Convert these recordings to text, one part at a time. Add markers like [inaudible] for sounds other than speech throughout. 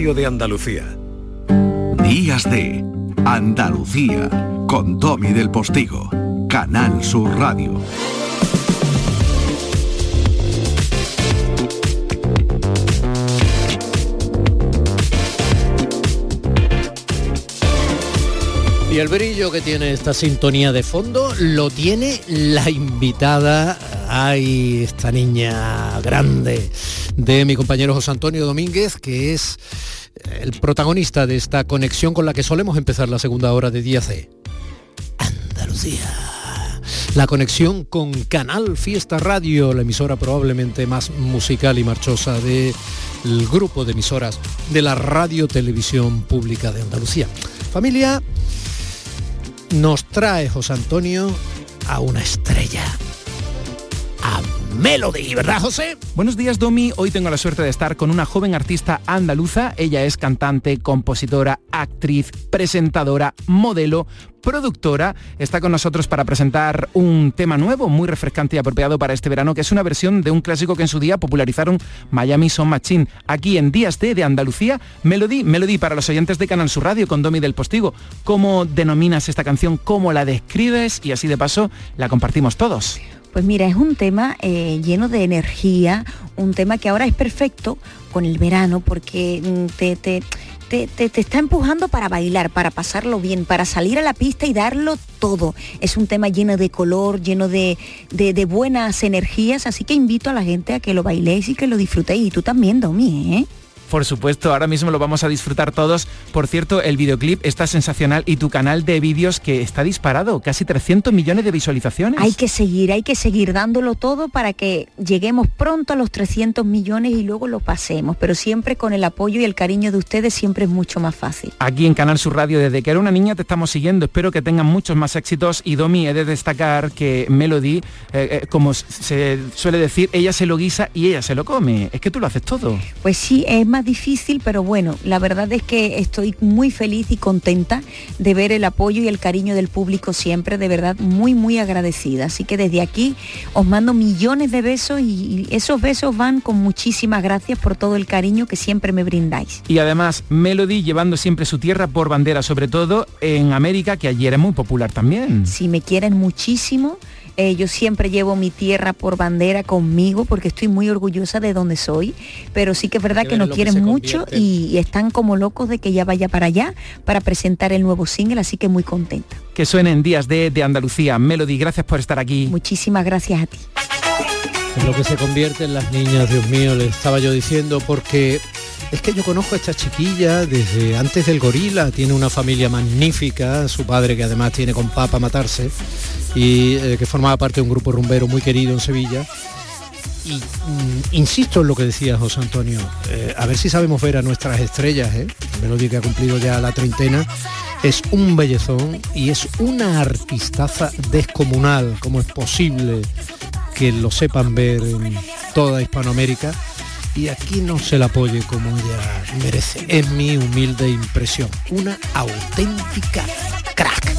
de Andalucía. Días de Andalucía con Domi del Postigo, Canal Sur Radio. Y el brillo que tiene esta sintonía de fondo lo tiene la invitada, ay, esta niña grande de mi compañero José Antonio Domínguez, que es el protagonista de esta conexión con la que solemos empezar la segunda hora de Día C. Andalucía. La conexión con Canal Fiesta Radio, la emisora probablemente más musical y marchosa del grupo de emisoras de la Radio Televisión Pública de Andalucía. Familia, nos trae José Antonio a una estrella, Melody, ¿verdad José? Buenos días Domi, hoy tengo la suerte de estar con una joven artista andaluza, ella es cantante, compositora, actriz, presentadora, modelo, productora, está con nosotros para presentar un tema nuevo, muy refrescante y apropiado para este verano, que es una versión de un clásico que en su día popularizaron Miami Son Machine. Aquí en Días de, de Andalucía, Melody, Melody para los oyentes de Canal Sur Radio con Domi del Postigo. ¿Cómo denominas esta canción? ¿Cómo la describes? Y así de paso la compartimos todos. Pues mira, es un tema eh, lleno de energía, un tema que ahora es perfecto con el verano porque mm, te, te, te, te, está empujando para bailar, para pasarlo bien, para salir a la pista y darlo todo. Es un tema lleno de color, lleno de, de, de buenas energías, así que invito a la gente a que lo bailéis y que lo disfrutéis. Y tú también, Domi, ¿eh? Por supuesto, ahora mismo lo vamos a disfrutar todos. Por cierto, el videoclip está sensacional y tu canal de vídeos que está disparado, casi 300 millones de visualizaciones. Hay que seguir, hay que seguir dándolo todo para que lleguemos pronto a los 300 millones y luego lo pasemos, pero siempre con el apoyo y el cariño de ustedes siempre es mucho más fácil. Aquí en Canal Sur Radio, desde que era una niña te estamos siguiendo, espero que tengan muchos más éxitos y Domi, he de destacar que Melody, eh, eh, como se suele decir, ella se lo guisa y ella se lo come. Es que tú lo haces todo. Pues sí, es más difícil, pero bueno, la verdad es que estoy muy feliz y contenta de ver el apoyo y el cariño del público siempre, de verdad muy, muy agradecida. Así que desde aquí os mando millones de besos y esos besos van con muchísimas gracias por todo el cariño que siempre me brindáis. Y además, Melody llevando siempre su tierra por bandera, sobre todo en América, que ayer es muy popular también. Si me quieren muchísimo, eh, yo siempre llevo mi tierra por bandera conmigo porque estoy muy orgullosa de donde soy, pero sí que es verdad que, que nos quieren que mucho y, y, están como locos de que ya vaya para allá para presentar el nuevo single, así que muy contenta. Que suenen días de, de Andalucía. Melody, gracias por estar aquí. Muchísimas gracias a ti. En lo que se convierte en las niñas, Dios mío, le estaba yo diciendo, porque es que yo conozco a esta chiquilla desde antes del gorila, tiene una familia magnífica, su padre que además tiene con papa matarse y eh, que formaba parte de un grupo rumbero muy querido en Sevilla. Y mm, insisto en lo que decía José Antonio, eh, a ver si sabemos ver a nuestras estrellas, ¿eh? Melody que ha cumplido ya la treintena, es un bellezón y es una artistaza descomunal, como es posible que lo sepan ver en toda Hispanoamérica y aquí no se la apoye como ella merece. Es mi humilde impresión. Una auténtica crack.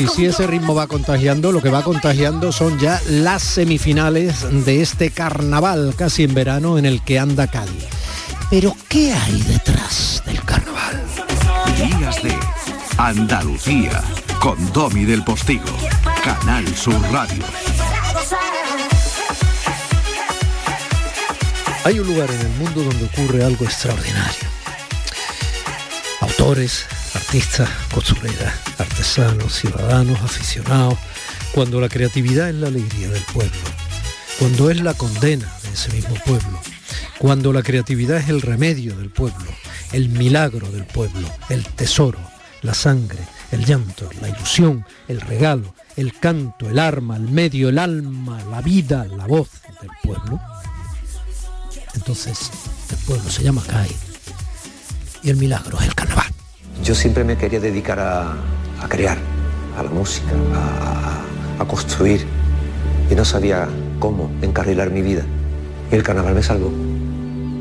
Y si ese ritmo va contagiando, lo que va contagiando son ya las semifinales de este carnaval casi en verano en el que anda Cádiz. Pero ¿qué hay detrás del carnaval? Días de Andalucía con Domi del Postigo, Canal Sur Radio. Hay un lugar en el mundo donde ocurre algo extraordinario. Autores, artistas, costureras, artesanos, ciudadanos, aficionados, cuando la creatividad es la alegría del pueblo, cuando es la condena de ese mismo pueblo, cuando la creatividad es el remedio del pueblo, el milagro del pueblo, el tesoro, la sangre, el llanto, la ilusión, el regalo, el canto, el arma, el medio, el alma, la vida, la voz del pueblo, entonces el pueblo se llama CAI y el milagro es el carnaval. Yo siempre me quería dedicar a, a crear, a la música, a, a, construir y no sabía cómo encarrilar mi vida. Y el carnaval me salvó.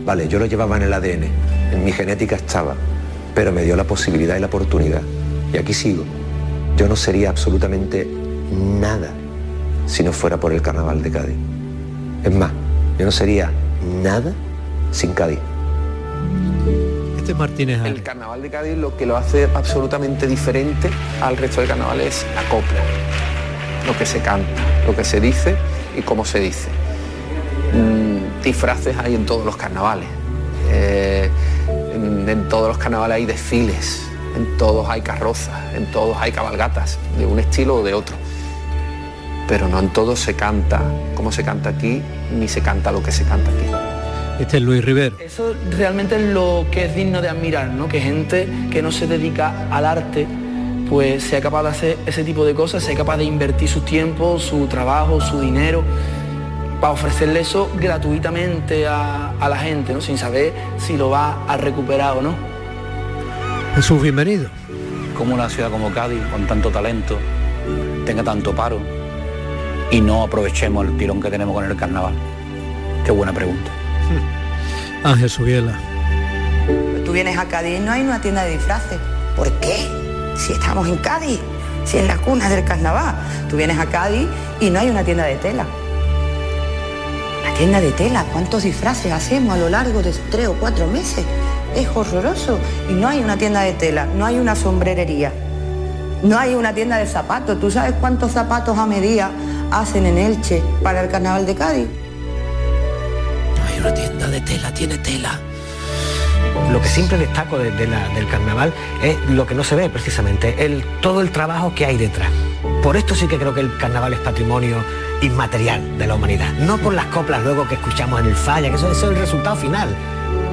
Vale, yo lo llevaba en el ADN, en mi genética estaba, pero me dio la posibilidad y la oportunidad Y aquí sigo. Yo no sería absolutamente nada si no fuera por el carnaval de Cádiz. Es más, yo no sería nada sin Cádiz. Este es Martínez. El carnaval de Cádiz lo que lo hace absolutamente diferente al resto de carnavales es la copla, lo que se canta, lo que se dice y cómo se dice. Mm, disfraces hay en todos los carnavales. Eh, en, en todos los carnavales hay desfiles, en todos hay carrozas, en todos hay cabalgatas, de un estilo o de otro. Pero no en todos se canta como se canta aquí, ni se canta lo que se canta aquí. Este es Luis Rivero. Eso realmente es lo que es digno de admirar, ¿no? Que gente que no se dedica al arte, pues sea capaz de hacer ese tipo de cosas, sea capaz de invertir su tiempo, su trabajo, su dinero, para ofrecerle eso gratuitamente a, a la gente, ¿no? Sin saber si lo va a recuperar o no. Jesús, bienvenido. Como una ciudad como Cádiz, con tanto talento, tenga tanto paro y no aprovechemos el tirón que tenemos con el carnaval. Qué buena pregunta. [laughs] Ángel Subiela. Tú vienes a Cádiz y no hay una tienda de disfraces. ¿Por qué? Si estamos en Cádiz, si es la cuna del carnaval. Tú vienes a Cádiz y no hay una tienda de tela. Una tienda de tela, ¿cuántos disfraces hacemos a lo largo de tres o cuatro meses? Es horroroso. Y no hay una tienda de tela, no hay una sombrerería, no hay una tienda de zapatos. ¿Tú sabes cuántos zapatos a medida hacen en Elche para el carnaval de Cádiz? No hay una tienda de tela, tiene tela. Lo que siempre destaco de, de la, del carnaval es lo que no se ve precisamente, el, todo el trabajo que hay detrás. Por esto sí que creo que el carnaval es patrimonio inmaterial de la humanidad. No por las coplas luego que escuchamos en el falla, que eso, es el resultado final.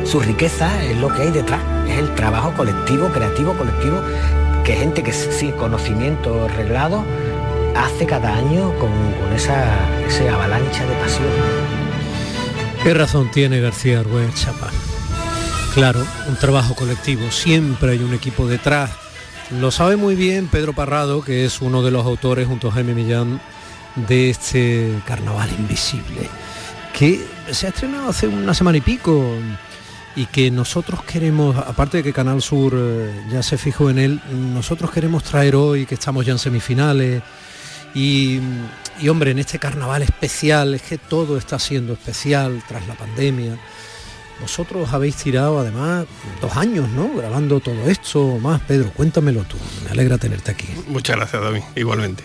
Su riqueza es lo que hay detrás, es el trabajo colectivo, creativo, colectivo, que gente que sin conocimiento reglado hace cada año con, esa, avalancha de pasión. ¿Qué razón tiene García Arbuez Chapa? Claro, un trabajo colectivo, siempre hay un equipo detrás. Lo sabe muy bien Pedro Parrado, que es uno de los autores junto a Jaime Millán de este Carnaval Invisible, que se ha estrenado hace una semana y pico y que nosotros queremos, aparte de que Canal Sur eh, ya se fijó en él, nosotros queremos traer hoy que estamos ya en semifinales y, y hombre, en este carnaval especial, es que todo está siendo especial tras la pandemia. Vosotros habéis tirado además dos años, ¿no? Grabando todo esto más. Pedro, cuéntamelo tú. Me alegra tenerte aquí. Muchas gracias, David. Igualmente.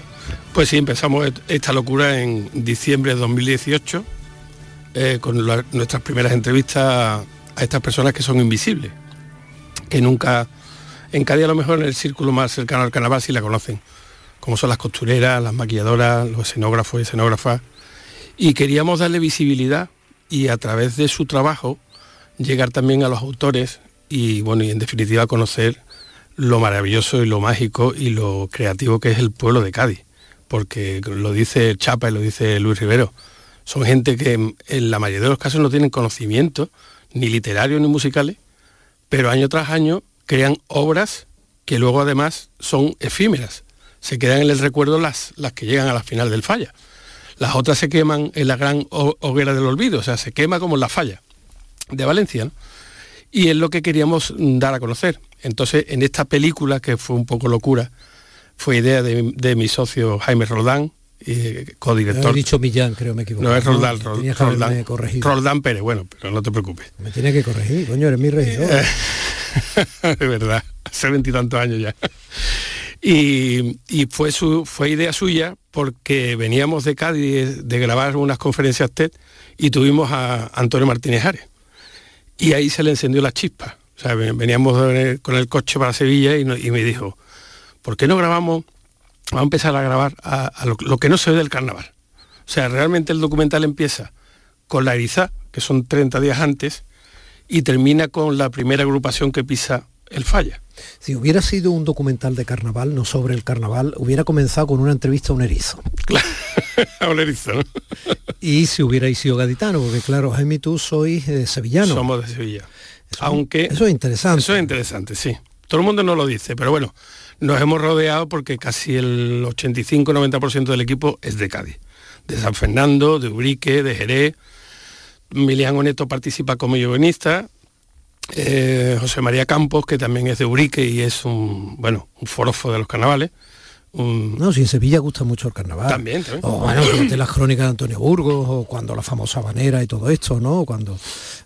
Pues sí, empezamos esta locura en diciembre de 2018 eh, con nuestras primeras entrevistas a estas personas que son invisibles, que nunca, en Cádiz a lo mejor en el círculo más cercano al carnaval sí la conocen, como son las costureras, las maquilladoras, los escenógrafos y escenógrafas, y queríamos darle visibilidad y a través de su trabajo llegar también a los autores y bueno, y en definitiva conocer lo maravilloso y lo mágico y lo creativo que es el pueblo de Cádiz, porque lo dice Chapa y lo dice Luis Rivero, son gente que en la mayoría de los casos no tienen conocimiento, ni literarios ni musicales, pero año tras año crean obras que luego además son efímeras, se quedan en el recuerdo las, las que llegan a la final del falla. Las otras se queman en la gran hoguera del olvido, o sea, se quema como en la falla de Valencia. Y es lo que queríamos dar a conocer. Entonces, en esta película, que fue un poco locura, fue idea de, de mi socio Jaime Roldán, eh, codirector. He dicho Millán, creo me equivoco. No, es Roldán, no, Roldán, Roldán, Roldán Pérez, bueno, pero no te preocupes. Me tiene que corregir, coño, eres mi regidor. [laughs] de verdad, hace veintitantos años ya. Y, y, fue, su, fue idea suya porque veníamos de Cádiz de grabar unas conferencias TED y tuvimos a Antonio Martínez Ares. Y ahí se le encendió la chispa. O sea, veníamos con el coche para Sevilla y, no, y me dijo, ¿por qué no grabamos? Vamos a empezar a grabar a, a lo, lo, que no se ve del carnaval. O sea, realmente el documental empieza con la eriza, que son 30 días antes, y termina con la primera agrupación que pisa el falla. Si hubiera sido un documental de carnaval, no sobre el carnaval, hubiera comenzado con una entrevista a un erizo. Claro, [laughs] a un erizo, ¿no? y si hubierais sido gaditano, porque claro, Jaime y tú sois eh, sevillano. Somos de Sevilla. Eso, Aunque eso es interesante. Eso es interesante, sí. Todo el mundo no lo dice, pero bueno, nos hemos rodeado porque casi el 85-90% del equipo es de Cádiz. De San Fernando, de Ubrique, de Jerez. Miliano Neto participa como guionista, eh, José María Campos, que también es de Urique y es un, bueno, un forofo de los carnavales. No, si en Sevilla gusta mucho el carnaval. También, también. O bueno, de las crónicas de Antonio Burgos, o cuando la famosa banera y todo esto, ¿no? Cuando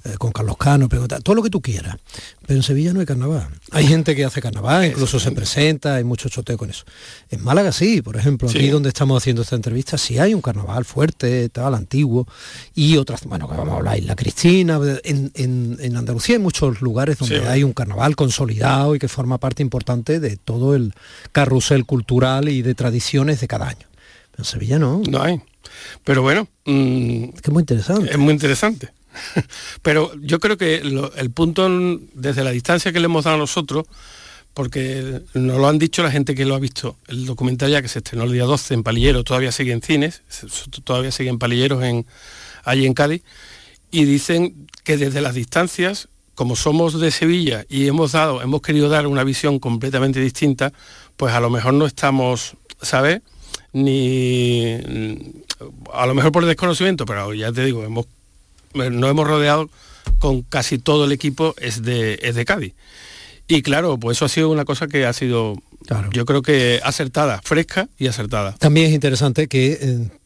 eh, con Carlos Cano, pregunta, todo lo que tú quieras. Pero en Sevilla no hay carnaval. Hay gente que hace carnaval, incluso se presenta, hay mucho choteo con eso. En Málaga sí, por ejemplo, aquí donde estamos haciendo esta entrevista, sí hay un carnaval fuerte, tal, antiguo, y otras, bueno, que vamos a hablar, Isla Cristina, en, en, Andalucía hay muchos lugares donde hay un carnaval consolidado y que forma parte importante de todo el carrusel cultural y de tradiciones de cada año. Pero en Sevilla no. No hay. Pero bueno. Mm, es que es muy interesante. Es muy interesante. [laughs] Pero yo creo que el punto desde la distancia que le hemos dado a nosotros, porque nos lo han dicho la gente que lo ha visto, el documental ya que se estrenó el día 12 en Palillero, todavía sigue en cines, todavía sigue en Palilleros en, allí en Cádiz, y dicen que desde las distancias, como somos de Sevilla y hemos dado, hemos querido dar una visión completamente distinta, pues a lo mejor no estamos, ¿sabes? Ni a lo mejor por desconocimiento, pero ya te digo, hemos nos hemos rodeado con casi todo el equipo es de, es de Cádiz. Y claro, pues eso ha sido una cosa que ha sido, yo creo que acertada, fresca y acertada. También es interesante que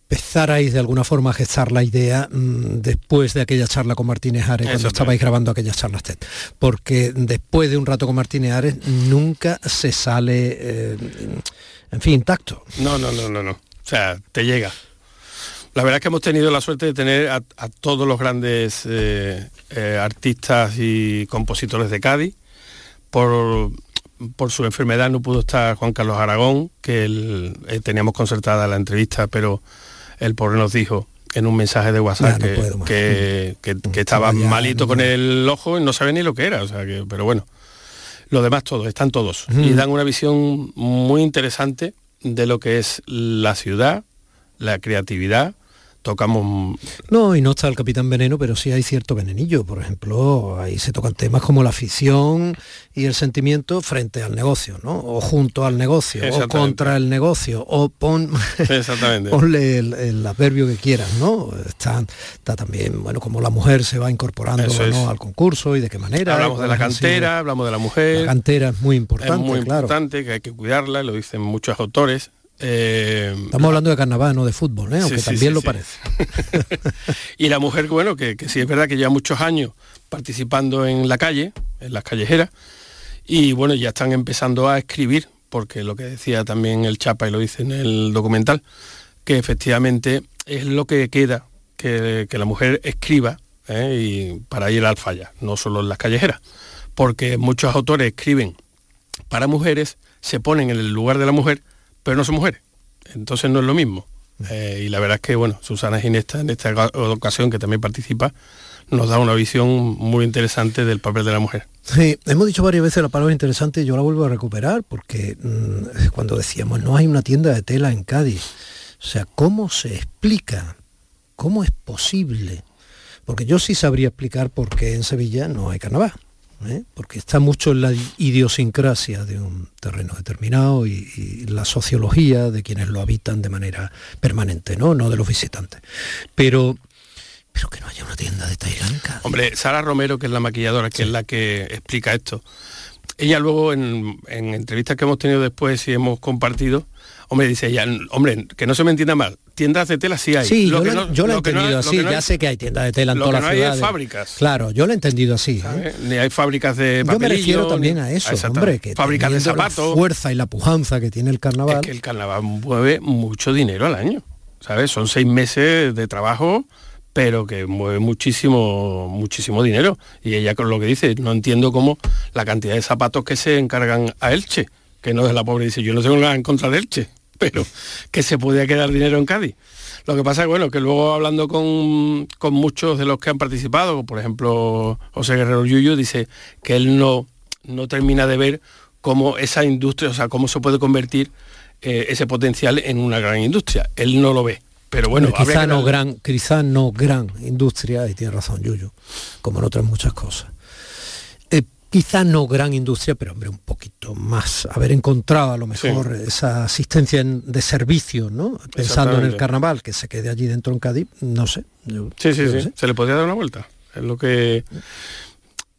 empezarais de alguna forma a gestar la idea mm, después de aquella charla con Martínez Ares, cuando estabais grabando aquellas charlas TED. Porque después de un rato con Martínez Ares nunca se sale, eh, en fin, intacto. No, no, no, no, no. O sea, te llega. La verdad es que hemos tenido la suerte de tener a, todos los grandes eh, eh, artistas y compositores de Cádiz. Por, su enfermedad no pudo estar Juan Carlos Aragón, que eh, teníamos concertada la entrevista, pero el pobre nos dijo en un mensaje de WhatsApp que, estaba malito con el ojo y no sabe ni lo que era. O sea que, pero bueno, los demás todos, están todos. Y dan una visión muy interesante de lo que es la ciudad, la creatividad tocamos... No, y no está el Capitán Veneno, pero sí hay cierto venenillo. Por ejemplo, ahí se tocan temas como la afición y el sentimiento frente al negocio, ¿no? O junto al negocio, o contra el negocio, o pon, [laughs] ponle el, adverbio que quieras, ¿no? Está, está también, bueno, como la mujer se va incorporando al concurso y de qué manera. Hablamos de la cantera, hablamos de la mujer. La cantera es muy importante, Es muy importante, que hay que cuidarla, lo dicen muchos autores eh, Estamos hablando de carnaval, no de fútbol, ¿eh? aunque también lo parece. [laughs] y la mujer, bueno, que, sí es verdad que lleva muchos años participando en la calle, en las callejeras, y bueno, ya están empezando a escribir, porque lo que decía también el Chapa y lo dice en el documental, que efectivamente es lo que queda, que, la mujer escriba ¿eh? y para ir al falla, no solo en las callejeras, porque muchos autores escriben para mujeres, se ponen en el lugar de la mujer, pero no son mujeres. Entonces no es lo mismo. Eh, y la verdad es que, bueno, Susana Ginesta en esta ocasión, que también participa, nos da una visión muy interesante del papel de la mujer. Sí, hemos dicho varias veces la palabra interesante yo la vuelvo a recuperar porque mm, cuando decíamos no hay una tienda de tela en Cádiz, o sea, ¿cómo se explica? ¿Cómo es posible? Porque yo sí sabría explicar por qué en Sevilla no hay carnaval. ¿Eh? porque está mucho en la idiosincrasia de un terreno determinado y, la sociología de quienes lo habitan de manera permanente, no, no de los visitantes. Pero pero que no haya una tienda de Tailandia. Hombre, Sara Romero, que es la maquilladora, que es la que explica esto, ella luego en, en, entrevistas que hemos tenido después y hemos compartido, hombre, dice ella, hombre, que no se me entienda mal, tiendas de tela sí hay. Sí, yo, lo, he entendido así, ya sé que hay tiendas de tela en todas las ciudades. Fábricas. Claro, yo lo he entendido así. ¿eh? Ni hay fábricas de Yo me refiero también a eso, hombre, que fábricas de zapatos. La fuerza y la pujanza que tiene el carnaval. Es que el carnaval mueve mucho dinero al año, ¿sabes? Son seis meses de trabajo pero que mueve muchísimo, muchísimo dinero. Y ella con lo que dice, no entiendo cómo la cantidad de zapatos que se encargan a Elche, que no es la pobre, dice, yo no tengo nada en contra de Elche, pero que se podía quedar dinero en Cádiz. Lo que pasa es bueno, que luego hablando con, muchos de los que han participado, por ejemplo José Guerrero Yuyu, dice que él no, no termina de ver cómo esa industria, o sea, cómo se puede convertir eh, ese potencial en una gran industria. Él no lo ve. Pero bueno, quizá no, gran, quizá no gran industria, y tiene razón Yuyu, como en otras muchas cosas quizá no gran industria, pero hombre, un poquito más, haber encontrado a lo mejor esa asistencia de servicio, ¿no? Pensando en el carnaval, que se quede allí dentro en Cádiz, no sé. sí, sí, sí, se le podría dar una vuelta. Es lo que...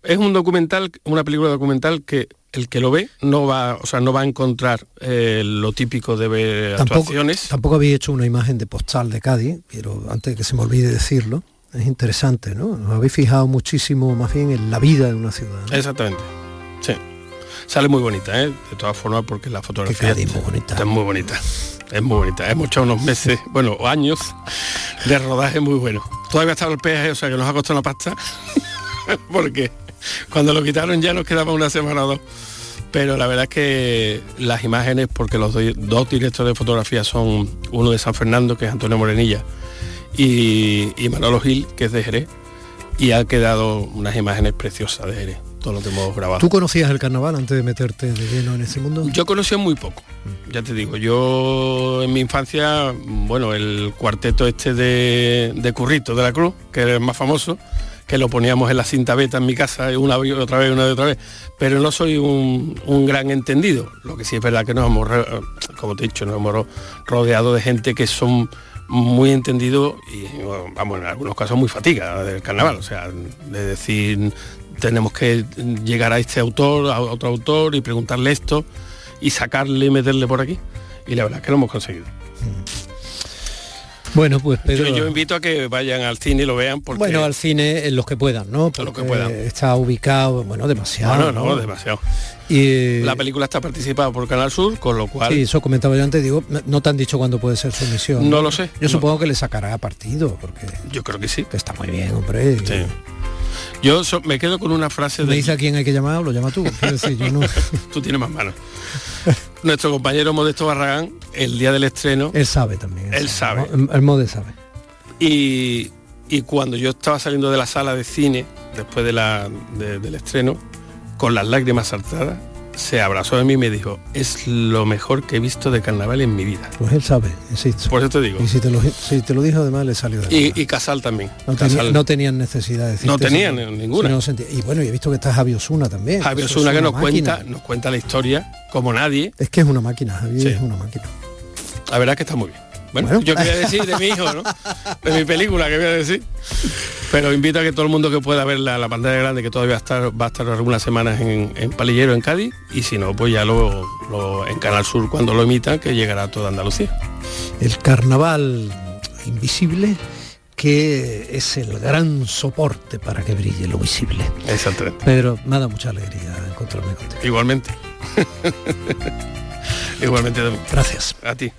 es un documental, una película documental que el que lo ve no va, o sea, no va a encontrar eh, lo típico de ver Tampoco, actuaciones. tampoco había hecho una imagen de postal de Cádiz, pero antes de que se me olvide decirlo, es interesante, ¿no? Nos habéis fijado muchísimo más bien en la vida de una ciudad. ¿no? Exactamente. Sí. Sale muy bonita, ¿eh? De todas formas, porque la fotografía es muy bonita. es muy bonita. Es muy bonita. Hemos hecho unos meses, bueno, años de rodaje muy bueno. Todavía estaba el peaje, o sea que nos ha costado una pasta. [laughs] porque cuando lo quitaron ya nos quedaba una semana o dos. Pero la verdad es que las imágenes, porque los do- dos directores de fotografía son uno de San Fernando, que es Antonio Morenilla, y, y Manolo Gil, que es de Jerez, y ha quedado unas imágenes preciosas de Jerez, todo lo que hemos grabado. ¿Tú conocías el carnaval antes de meterte de lleno en ese mundo? Yo conocí muy poco, ya te digo, yo en mi infancia, bueno, el cuarteto este de, de Currito de la Cruz, que era el más famoso, que lo poníamos en la cinta beta en mi casa una y otra vez, una y otra vez, pero no soy un, un gran entendido. Lo que sí es verdad que nos hemos, como te he dicho, nos hemos ro- rodeado de gente que son muy entendidos y, vamos, en algunos casos muy fatiga del carnaval, o sea, de decir, tenemos que llegar a este autor, a otro autor y preguntarle esto y sacarle y meterle por aquí. Y la verdad es que lo hemos conseguido. Bueno, pues Pedro... Yo, yo invito a que vayan al cine y lo vean porque Bueno, al cine en los que puedan, ¿no? lo que Porque puedan. Está ubicado, bueno, demasiado. no, no, demasiado. Y, La película está participada por Canal Sur, con lo cual Sí, eso comentaba yo antes, digo, no te han dicho cuándo puede ser su emisión. No lo sé, Yo no. supongo que le sacará partido, porque yo creo que sí. que está muy bien, hombre. Sí. Yo so- me quedo con una frase Me de dice a quién hay que llamar, lo llama tú. Decir, yo no... [laughs] tú tienes más manos. [laughs] Nuestro compañero Modesto Barragán, el día del estreno, Él sabe también. Él sabe. ¿no? El Mode sabe. y, y cuando yo estaba saliendo de la sala de cine, después de la, de- del estreno, con las lágrimas saltadas, se abrazó de mí y me dijo, es lo mejor que he visto de carnaval en mi vida. Pues él sabe, insisto. Por eso te digo. Y si te lo, si te lo dijo además le salió de Y, y Casal también. no, tenía- Casal. no tenían necesidad de decirte No tenían si ninguna. no y bueno, y he visto que está Javi Osuna también. Javier Osuna que nos máquina. cuenta, nos cuenta la historia como nadie. Es que es una máquina, Javi Sí. es una máquina. La verdad es que está muy bien. Bueno, Bueno. yo quería decir de mi hijo, ¿no? De mi película, que voy a decir. Pero invito a que todo el mundo que pueda ver la, la pantalla grande, que todavía va a estar, va a estar algunas semanas en, en Palillero, en Cádiz, y si no, pues ya lo, lo- en Canal Sur cuando lo emitan, que llegará a toda Andalucía. El carnaval invisible que es el gran soporte para que brille lo visible. Exactamente. Pedro, me mucha alegría encontrarme contigo. Igualmente. [laughs] Igualmente David. Gracias. a ti.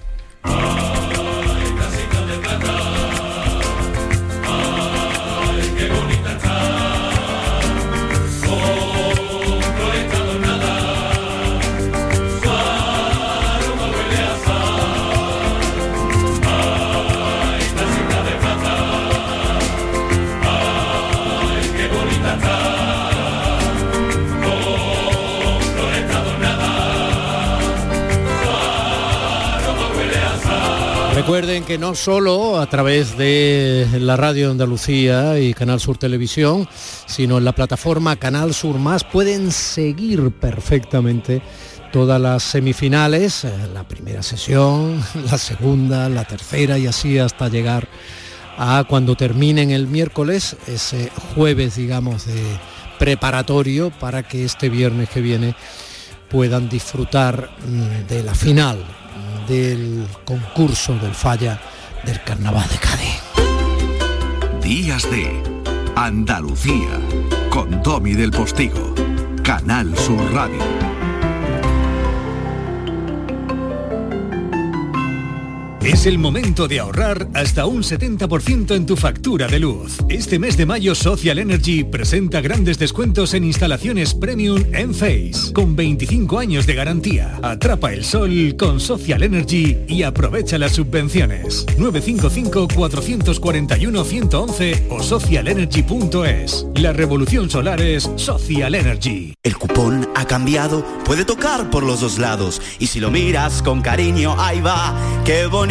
Recuerden que no solo a través de la radio Andalucía y Canal Sur Televisión, sino en la plataforma Canal Sur Más pueden seguir perfectamente todas las semifinales, eh, la primera sesión, [laughs] la segunda, la tercera y así hasta llegar a cuando terminen el miércoles, ese jueves, digamos, de preparatorio para que este viernes que viene puedan disfrutar mm, de la final del concurso del falla del carnaval de Cádiz. Días de Andalucía con Domi del Postigo, Canal Sur Radio. Es el momento de ahorrar hasta un 70% en tu factura de luz. Este mes de mayo Social Energy presenta grandes descuentos en instalaciones premium en Face, con 25 años de garantía. Atrapa el sol con Social Energy y aprovecha las subvenciones. 955-441-111 o socialenergy.es. La revolución solar es Social Energy. El cupón ha cambiado, puede tocar por los dos lados. Y si lo miras con cariño, ahí va, qué bonito.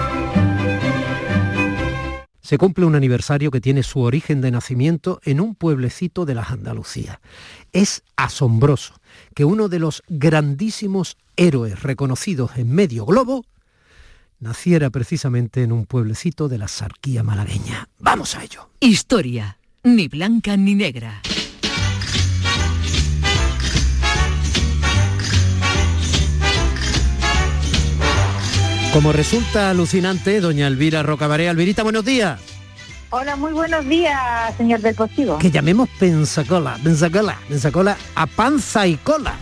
Se cumple un aniversario que tiene su origen de nacimiento en un pueblecito de las Andalucías. Es asombroso que uno de los grandísimos héroes reconocidos en medio globo naciera precisamente en un pueblecito de la Sarquía malagueña. Vamos a ello. Historia, ni blanca ni negra. Como resulta alucinante, doña Elvira Rocabaré. Alvirita, buenos días. Hola, muy buenos días, señor del Postigo. Que llamemos pensacola, pensacola, pensacola a panza y cola.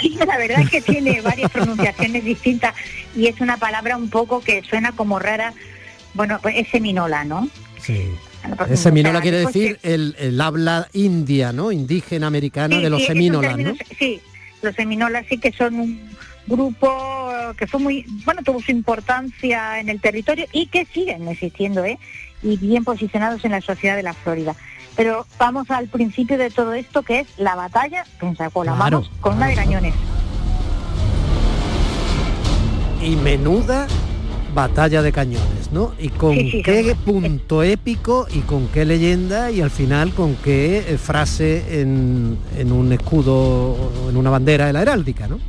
Sí, la verdad es que tiene varias pronunciaciones distintas y es una palabra un poco que suena como rara. Bueno, pues es seminola, ¿no? Sí. Bueno, seminola quiere decir el, el, habla india, ¿no? Indígena americana sí, de los sí, seminolas, ¿no? Sí, los seminolas sí que son un grupo que fue muy, bueno, tuvo su importancia en el territorio y que siguen existiendo, ¿eh? Y bien posicionados en la sociedad de la Florida. Pero vamos al principio de todo esto, que es la batalla Pensacola. Claro, vamos con una de cañones. Y menuda batalla de cañones, ¿no? Y con Sí, sí, qué sí. punto épico y con qué leyenda y al final con qué eh, frase en, en un escudo en una bandera de la heráldica, ¿no?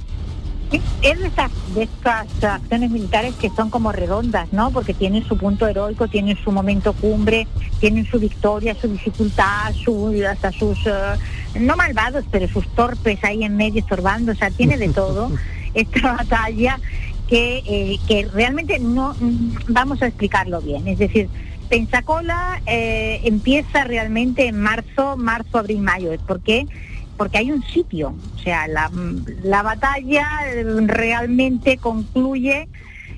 Es de estas, de estas acciones militares que son como redondas, ¿no? Porque tienen su punto heroico, tienen su momento cumbre, tienen su victoria, su dificultad, su, hasta sus, eh, no malvados, pero sus torpes ahí en medio estorbando, o sea, tiene de todo [laughs] esta batalla que, eh, que realmente no mm, vamos a explicarlo bien. Es decir, Pensacola eh, empieza realmente en marzo, marzo, abril, mayo. ¿Por qué? Porque hay un sitio. O sea, la, la batalla realmente concluye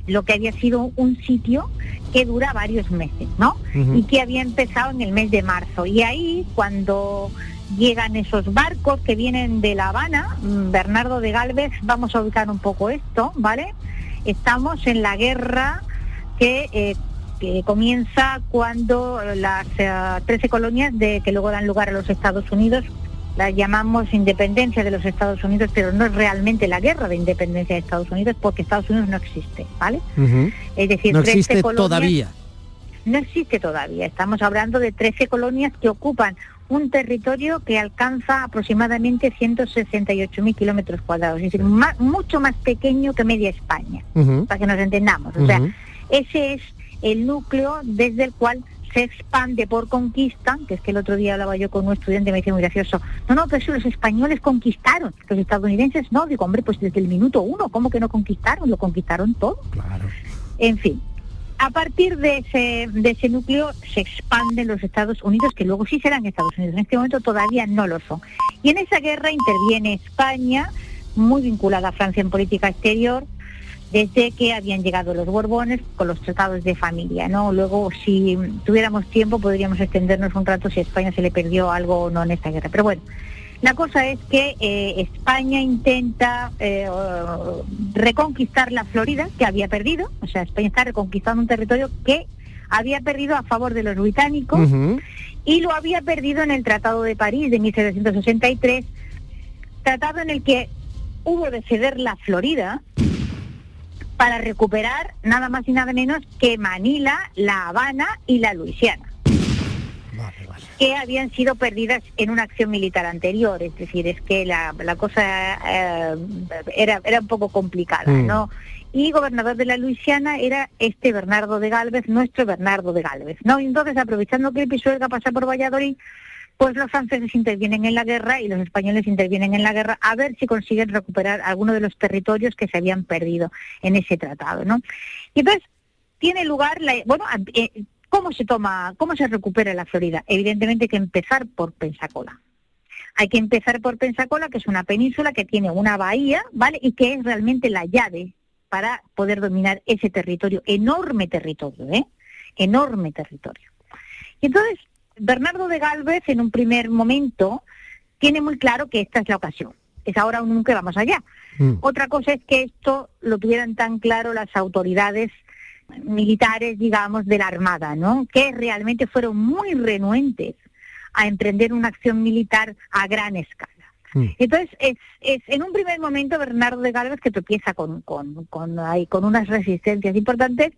lo que había sido un sitio que dura varios meses, ¿no? Y que había empezado en el mes de marzo. Y ahí, cuando llegan esos barcos que vienen de La Habana, mm, Bernardo de Galvez, vamos a ubicar un poco esto, ¿vale? Estamos en la guerra que, eh, que comienza cuando las eh, 13 colonias de, que luego dan lugar a los Estados Unidos la llamamos independencia de los Estados Unidos, pero no es realmente la guerra de independencia de Estados Unidos porque Estados Unidos no existe, ¿vale? Ujú. Es decir, no 13 existe colonias- todavía. No existe todavía. Estamos hablando de 13 colonias que ocupan un territorio que alcanza aproximadamente 168.000 kilómetros cuadrados, es decir, ma- mucho más pequeño que media España, para que nos entendamos. O sea, ese es el núcleo desde el cual se expande por conquista, que es que el otro día hablaba yo con un estudiante me decía muy gracioso, no, no, pero si los españoles conquistaron, los estadounidenses no, digo, hombre, pues desde el minuto uno, ¿cómo que no conquistaron? Lo conquistaron todo. En fin, a partir de ese, de ese núcleo se expanden los Estados Unidos, que luego sí serán Estados Unidos, en este momento todavía no lo son. Y en esa guerra interviene España, muy vinculada a Francia en política exterior, desde que habían llegado los Borbones con los tratados de familia, ¿no? Luego, si tuviéramos tiempo, podríamos extendernos un rato si a España se le perdió algo o no en esta guerra. Pero bueno, la cosa es que eh, España intenta eh, reconquistar la Florida, que había perdido, o sea, España está reconquistando un territorio que había perdido a favor de los británicos y lo había perdido en el Tratado de París de 1763, tratado en el que hubo de ceder la Florida para recuperar nada más y nada menos que Manila, La Habana y la Luisiana que habían sido perdidas en una acción militar anterior, es decir, es que la, la cosa eh, era, era un poco complicada, Mm. ¿no? Y gobernador de la Luisiana era este Bernardo de Galvez, nuestro Bernardo de Galvez, ¿no? Y entonces, aprovechando que el Pisuerga pasa por Valladolid, pues los franceses intervienen en la guerra y los españoles intervienen en la guerra a ver si consiguen recuperar alguno de los territorios que se habían perdido en ese tratado, ¿no? Y entonces tiene lugar la, bueno, eh, ¿cómo se toma, cómo se recupera la Florida? Evidentemente hay que empezar por Pensacola. Hay que empezar por Pensacola, que es una península que tiene una bahía, ¿vale? Y que es realmente la llave para poder dominar ese territorio, enorme territorio, ¿eh? Enorme territorio. Y entonces, Bernardo de Galvez, en un primer momento, tiene muy claro que esta es la ocasión. Es ahora o nunca vamos allá. Otra cosa es que esto lo tuvieran tan claro las autoridades militares, digamos, de la Armada, ¿no? Que realmente fueron muy renuentes a emprender una acción militar a gran escala. Entonces, es, es en un primer momento Bernardo de Galvez que tropieza con, con, con, ahí, con unas resistencias importantes,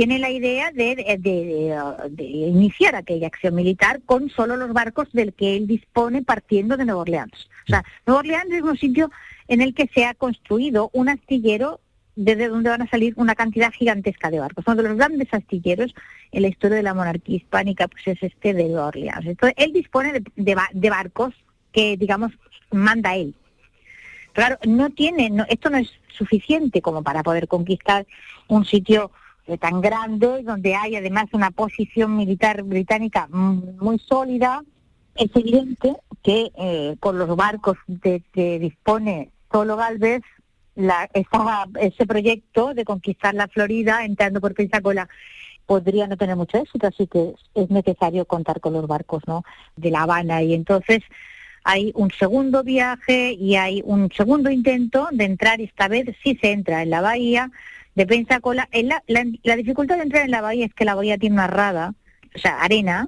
tiene la idea de, de- de, de iniciar aquella acción militar con solo los barcos del que él dispone partiendo de Nueva Orleans. O sea, Nueva Orleans es un sitio en el que se ha construido un astillero desde donde van a salir una cantidad gigantesca de barcos. Uno de los grandes astilleros en la historia de la monarquía hispánica pues es este de Nueva Orleans. Entonces, él dispone de, de ba- de barcos que, digamos, manda él. Claro, no tiene, no- esto no es suficiente como para poder conquistar un sitio tan grande donde hay además una posición militar británica muy sólida. Es evidente que eh, con los barcos de que dispone solo Galvez, la, esa- ese proyecto de conquistar la Florida entrando por Pensacola podría no tener mucho éxito, así que es necesario contar con los barcos ¿no? de La Habana y entonces hay un segundo viaje y hay un segundo intento de entrar, esta vez sí se entra en la bahía de Pensacola. En la, la, la dificultad de entrar en la bahía es que la bahía tiene una rada, o sea, arena,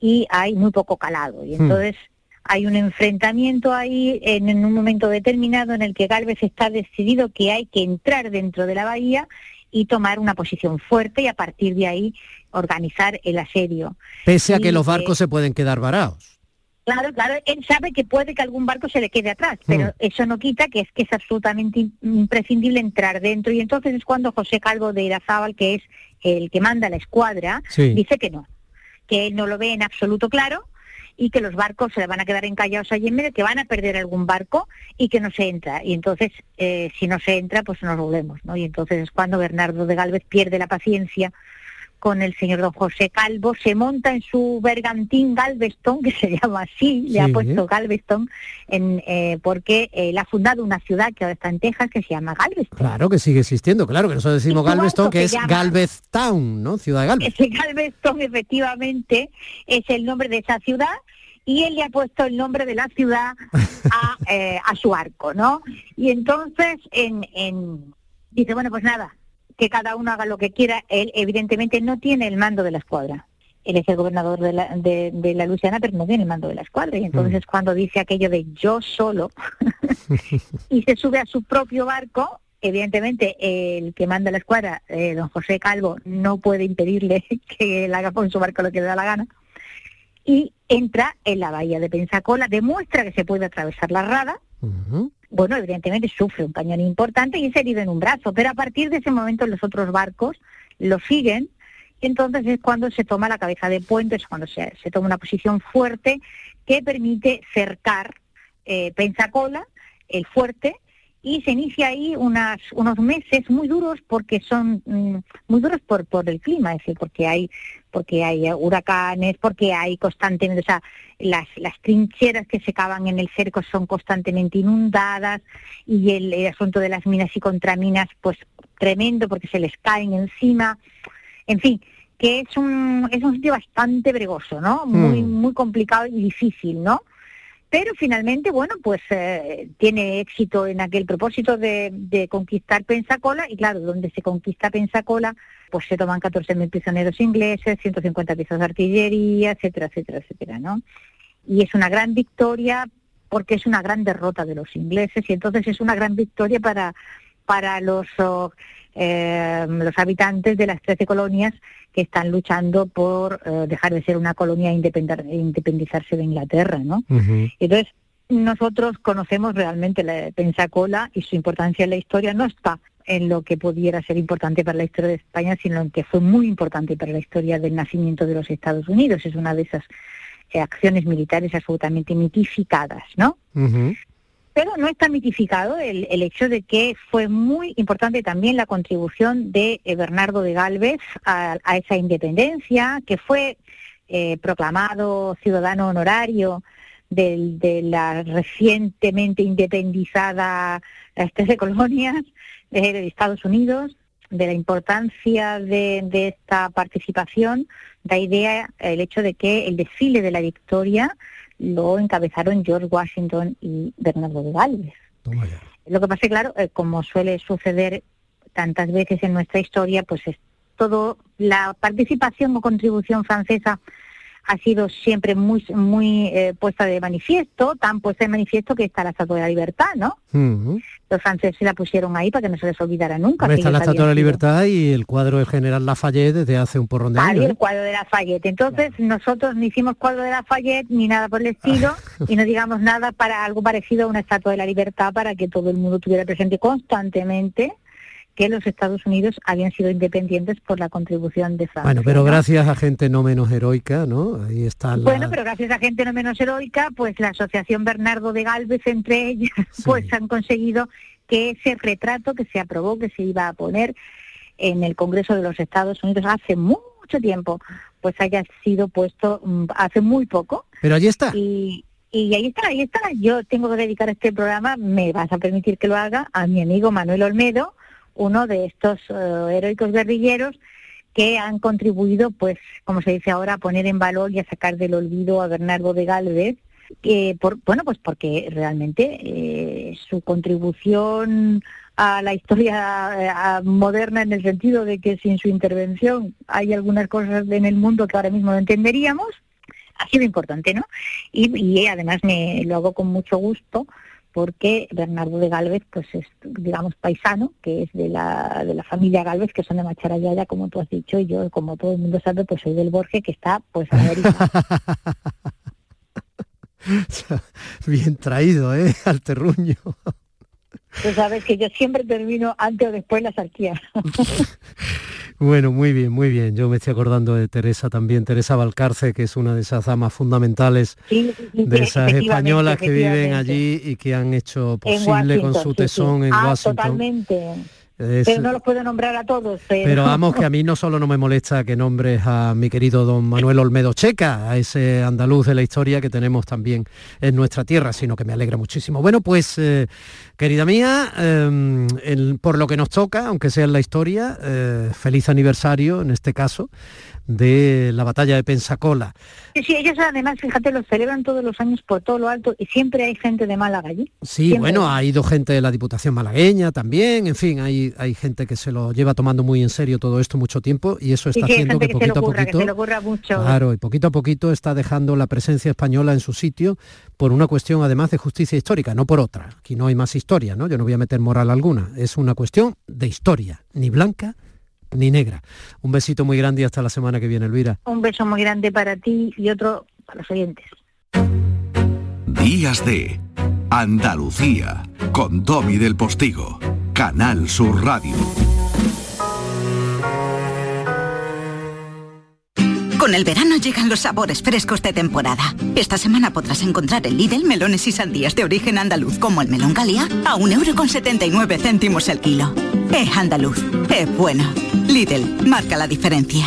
y hay muy poco calado. Y Hmm. entonces hay un enfrentamiento ahí en, en un momento determinado en el que Galvez está decidido que hay que entrar dentro de la bahía y tomar una posición fuerte y a partir de ahí organizar el asedio. Pese a que los eh, barcos se pueden quedar varados. Claro, claro, él sabe que puede que algún barco se le quede atrás, pero Mm. eso no quita que es que es absolutamente im- imprescindible entrar dentro y entonces es cuando José Calvo de Irazábal, que es el que manda la escuadra, Sí. dice que no, que él no lo ve en absoluto claro y que los barcos se le van a quedar encallados allí en medio, que van a perder algún barco y que no se entra. Y entonces, eh, si no se entra, pues nos volvemos, ¿no? Y entonces es cuando Bernardo de Galvez pierde la paciencia con el señor don José Calvo, se monta en su bergantín Galveston, que se [laughs] llama así, le ha puesto Galveston, en, eh, porque él ha fundado una ciudad que ahora está en Texas que se llama Galveston. Claro que sigue existiendo, claro que nosotros decimos Galveston, que es Galvez Town, ¿no? Ciudad de Galvez. Ese Galveston efectivamente es el nombre de esa ciudad y él le ha puesto el nombre de la ciudad a, [laughs] eh, a su arco, ¿no? Y entonces en, en- dice, bueno, pues nada, que cada uno haga lo que quiera. Él evidentemente no tiene el mando de la escuadra. Él es el gobernador de la, de, de la Luisiana, pero no tiene el mando de la escuadra. Y entonces cuando dice aquello de yo solo [laughs] y se sube a su propio barco, evidentemente el que manda la escuadra, eh, don José Calvo, no puede impedirle [laughs] que él haga con su barco lo que le da la gana. Y entra en la bahía de Pensacola, demuestra que se puede atravesar la rada, bueno, evidentemente sufre un cañón importante y es herido en un brazo, pero a partir de ese momento los otros barcos lo siguen y entonces es cuando se toma la cabeza de puente, es cuando se, se toma una posición fuerte que permite cercar eh, Pensacola, el fuerte, y se inicia ahí unas, unos meses muy duros porque son mm, muy duros por, por el clima, es decir, porque hay porque hay huracanes, porque hay constantemente, o sea, las, las trincheras que se cavan en el cerco son constantemente inundadas y el, el asunto de las minas y contraminas, pues tremendo porque se les caen encima. En fin, que es un, es un sitio bastante bregoso, ¿no? Muy, Mm. muy complicado y difícil, ¿no? Pero finalmente, bueno, pues eh, tiene éxito en aquel propósito de, de conquistar Pensacola y claro, donde se conquista Pensacola, pues se toman 14.000 prisioneros ingleses, 150 piezas de artillería, etcétera, etcétera, etcétera, ¿no? Y es una gran victoria porque es una gran derrota de los ingleses y entonces es una gran victoria para, para los, oh, eh, los habitantes de las 13 colonias que están luchando por eh, dejar de ser una colonia e independizarse de Inglaterra, ¿no? Entonces, nosotros conocemos realmente la Pensacola y su importancia en la historia no está en lo que pudiera ser importante para la historia de España, sino en que fue muy importante para la historia del nacimiento de los Estados Unidos. Es una de esas eh, acciones militares absolutamente mitificadas, ¿no? Pero no está mitificado el, el hecho de que fue muy importante también la contribución de eh, Bernardo de Galvez a, a esa independencia, que fue eh, proclamado ciudadano honorario del- de la recientemente independizada 13 colonias de, de Estados Unidos, de la importancia de, de esta participación, da idea el hecho de que el desfile de la victoria lo encabezaron George Washington y Bernardo de Galvez. Lo que pasa es que, claro, eh, como suele suceder tantas veces en nuestra historia, pues es todo la participación o contribución francesa ha sido siempre muy muy eh, puesta de manifiesto, tan puesta de manifiesto que está la Estatua de la Libertad, ¿no? Los franceses la pusieron ahí para que no se les olvidara nunca. Está la Estatua de la Libertad y el cuadro del general Lafayette desde hace un porrón de Vale, años. el ¿eh? cuadro de Lafayette. Entonces, nosotros no hicimos cuadro de Lafayette ni nada por el estilo y no digamos nada para algo parecido a una estatua de la libertad para que todo el mundo tuviera presente constantemente que los Estados Unidos habían sido independientes por la contribución de Francia. Bueno, pero gracias a gente no menos heroica, ¿no? Ahí está la... Bueno, pero gracias a gente no menos heroica, pues la Asociación Bernardo de Galvez, entre ellas, [laughs] pues han conseguido que ese retrato que se aprobó, que se iba a poner en el Congreso de los Estados Unidos hace mucho tiempo, pues haya sido puesto mm, hace muy poco. Pero allí está. Y, y ahí está, ahí está. Yo tengo que dedicar este programa, me vas a permitir que lo haga, a mi amigo Manuel Olmedo, uno de estos eh, heroicos guerrilleros que han contribuido, pues, como se dice ahora, a poner en valor y a sacar del olvido a Bernardo de Galvez, que por, bueno, pues porque realmente eh, su contribución a la historia eh, moderna en el sentido de que sin su intervención hay algunas cosas en el mundo que ahora mismo no entenderíamos, ha sido importante, ¿no? Y, y además me lo hago con mucho gusto porque Bernardo de Galvez pues es digamos paisano que es de la de la familia Galvez que son de Macharayaya como tú has dicho y yo como todo el mundo sabe pues soy del Borges que está pues en América [laughs] Bien traído, ¿eh? Al terruño. Tú sabes que yo siempre termino antes o después la sarquía [laughs] Bueno, muy bien, muy bien. Yo me estoy acordando de Teresa también, Teresa Valcarce, que es una de esas damas fundamentales Sí, sí, sí, de esas españolas que viven allí y que han hecho posible con su sí, sí. tesón en Ah, Washington. totalmente Es- Pero no los puedo nombrar a todos. Pero, Pero vamos, que a mí [laughs] no solo no me molesta que nombres a mi querido don Manuel Olmedo Checa, a ese andaluz de la historia que tenemos también en nuestra tierra, sino que me alegra muchísimo. Bueno, pues, eh, querida mía, eh, el- por lo que nos toca, aunque sea en la historia, eh, feliz aniversario, en este caso, de la batalla de Pensacola. Sí, sí, ellos además, fíjate, los celebran todos los años por todo lo alto y siempre hay gente de Málaga allí. Sí, Siempre. bueno, ha ido gente de la Diputación malagueña también, en fin, hay, hay gente que se lo lleva tomando muy en serio todo esto mucho tiempo y eso está haciendo que que lo poquito a que poquito... se le ocurra mucho. Claro, y poquito a poquito está dejando la presencia española en su sitio por una cuestión además de justicia histórica, no por otra. Aquí no hay más historia, ¿no? Yo no voy a meter moral alguna. Es una cuestión de historia, ni blanca ni negra. Un besito muy grande y hasta la semana que viene, Elvira. Un beso muy grande para ti y otro para los oyentes. Días de Andalucía con Domi del Postigo, Canal Sur Radio. Con el verano llegan los sabores frescos de temporada. Esta semana podrás encontrar en Lidl melones y sandías de origen andaluz como el melón Galia a 1,79 céntimos el kilo. Es andaluz, es bueno. Lidl, marca la diferencia.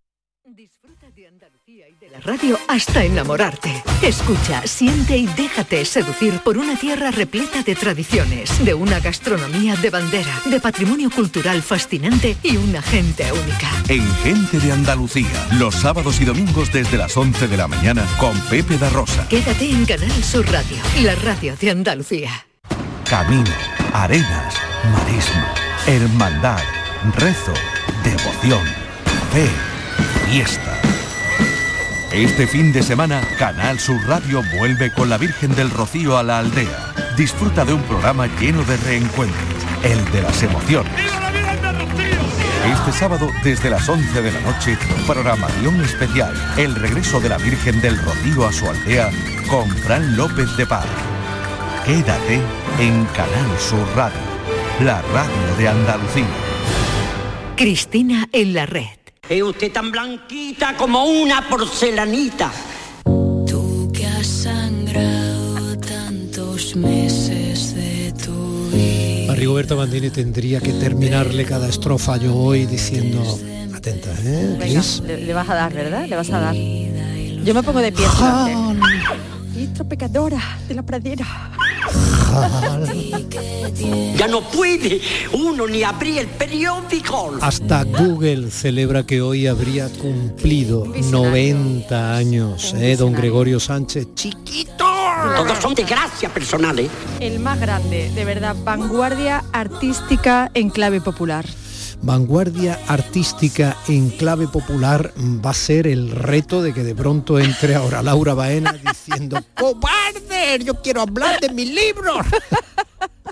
Radio hasta enamorarte. Escucha, siente y déjate seducir por una tierra repleta de tradiciones, de una gastronomía de bandera, de patrimonio cultural fascinante y una gente única. En Gente de Andalucía, los sábados y domingos desde las 11 de la mañana con Pepe da Rosa. Quédate en Canal Sur Radio, la radio de Andalucía. Camino, arenas, marisma, hermandad, rezo, devoción, fe, fiesta. Este fin de semana, Canal Sur Radio vuelve con la Virgen del Rocío a la aldea. Disfruta de un programa lleno de reencuentros, el de las emociones. Este sábado, desde las 11 de la noche, programación especial, el regreso de la Virgen del Rocío a su aldea con Fran López de Paz. Quédate en Canal Sur Radio, la radio de Andalucía. Cristina en la red. Es usted tan blanquita como una porcelanita. Tú que has sangrado tantos meses de tu vida. A Rigoberto Bandini tendría que terminarle cada estrofa yo hoy diciendo, atenta, ¿eh? Venga, le, le vas a dar, ¿verdad? Le vas a dar. Yo me pongo de pie. Ministro pecadora de la pradera. [laughs] Ya no puede uno ni abrir el periódico. Hasta Google celebra que hoy habría cumplido 90 años, ¿eh? don Gregorio Sánchez. Chiquito. Todos son de gracia personal, ¿eh? El más grande, de verdad, vanguardia artística en clave popular. Vanguardia artística en clave popular va a ser el reto de que de pronto entre ahora Laura Baena [laughs] diciendo ¡Cobarde! Yo quiero hablar de mis libros.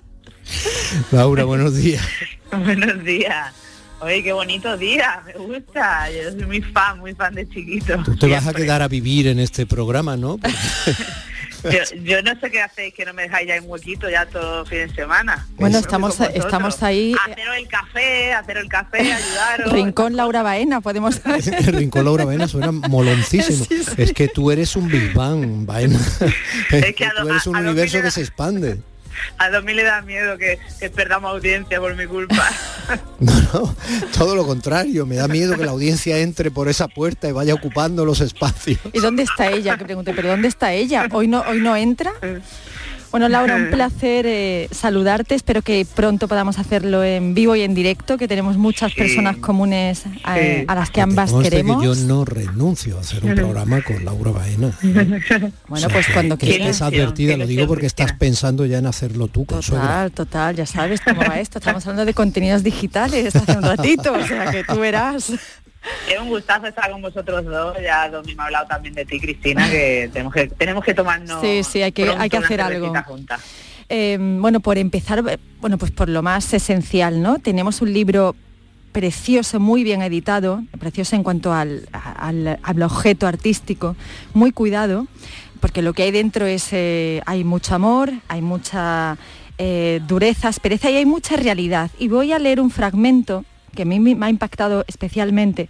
[laughs] Laura, buenos días. Buenos días. Oye, qué bonito día, me gusta. Yo soy muy fan, muy fan de chiquito. Tú te vas a quedar a vivir en este programa, ¿no? Porque- [laughs] Yo, yo no sé qué hacéis que no me dejáis ya en huequito ya todo fin de semana. Bueno, estamos, estamos ahí. Haceros el café, haceros el café, ayudaros. Rincón Laura Baena, podemos [laughs] El Rincón Laura Baena suena moloncísimo. [laughs] Sí, sí. Es que tú eres un Big Bang, Baena. Es que a tú lo- eres un a universo que que se expande. A 2000 le da miedo que, que perdamos audiencia por mi culpa. [laughs] No, todo lo contrario. Me da miedo que la audiencia entre por esa puerta y vaya ocupando los espacios. ¿Y dónde está ella? Que pregunté, ¿pero dónde está ella? ¿Hoy no, hoy no entra? Bueno, Laura, un [laughs] placer eh, saludarte. Espero que pronto podamos hacerlo en vivo y en directo, que tenemos muchas Sí. personas comunes eh, Sí. a las que ambas Conste queremos. que yo no renuncio a hacer un programa con Laura Baena. [laughs] Bueno, pues cuando que quieras. estés advertida, lo digo porque estás pensando ya en hacerlo tú con suegra. Total, total, ya sabes cómo va esto. [laughs] Estamos hablando de contenidos digitales hace un ratito, o sea que tú verás. Es un gustazo estar con vosotros dos. Ya Domi me ha hablado también de ti, Cristina, que tenemos que tenemos que tomarnos. Sí, sí, hay que- hay que hacer algo. juntas. Eh, bueno, por empezar, eh, bueno, pues por lo más esencial, ¿no? Tenemos un libro precioso, muy bien editado, precioso en cuanto al, al- al objeto artístico, muy cuidado, porque lo que hay dentro es, eh, hay mucho amor, hay mucha eh, dureza, aspereza y hay mucha realidad. Y voy a leer un fragmento que a mí me ha impactado especialmente.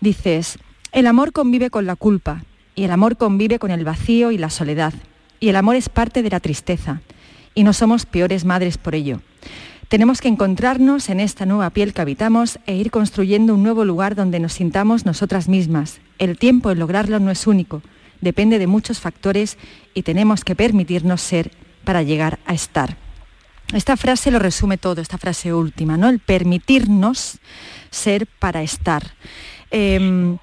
Dices, el amor convive con la culpa y el amor convive con el vacío y la soledad. Y el amor es parte de la tristeza y no somos peores madres por ello. Tenemos que encontrarnos en esta nueva piel que habitamos e ir construyendo un nuevo lugar donde nos sintamos nosotras mismas. El tiempo en lograrlo no es único, depende de muchos factores y tenemos que permitirnos ser para llegar a estar. Esta frase lo resume todo, esta frase última, ¿no? El permitirnos ser para estar. Eh,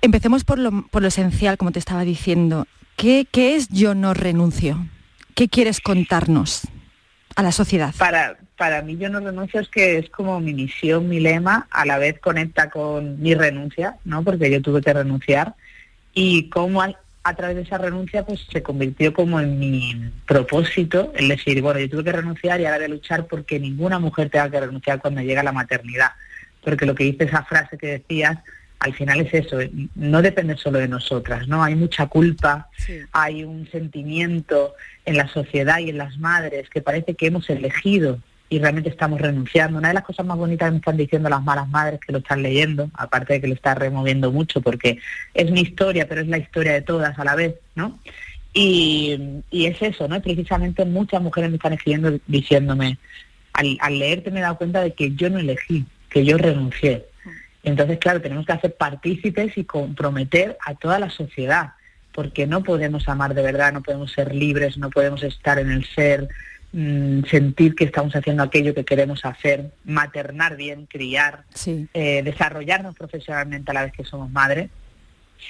empecemos por lo, por lo esencial, como te estaba diciendo. ¿Qué, qué es yo no renuncio? ¿Qué quieres contarnos a la sociedad? Para, para mí yo no renuncio es que es como mi misión, mi lema, a la vez conecta con mi renuncia, ¿no? Porque yo tuve que renunciar y cómo a, través de esa renuncia pues se convirtió como en mi propósito el decir, bueno, yo tuve que renunciar y ahora voy a luchar porque ninguna mujer tenga que renunciar cuando llega la maternidad. Porque lo que dice esa frase que decías, al final es eso, no depende solo de nosotras, ¿no? Hay mucha culpa, hay un sentimiento en la sociedad y en las madres que parece que hemos elegido y realmente estamos renunciando. Una de las cosas más bonitas que me están diciendo las malas madres que lo están leyendo, aparte de que lo está removiendo mucho porque es mi historia, pero es la historia de todas a la vez, ¿no? Y, y es eso, ¿no? Precisamente muchas mujeres me están escribiendo diciéndome, al, al leerte me he dado cuenta de que yo no elegí, que yo renuncié. Entonces, claro, tenemos que hacer partícipes y comprometer a toda la sociedad, porque no podemos amar de verdad, no podemos ser libres, no podemos estar en el ser, mm, sentir que estamos haciendo aquello que queremos hacer, maternar bien, criar, eh, desarrollarnos profesionalmente a la vez que somos madres,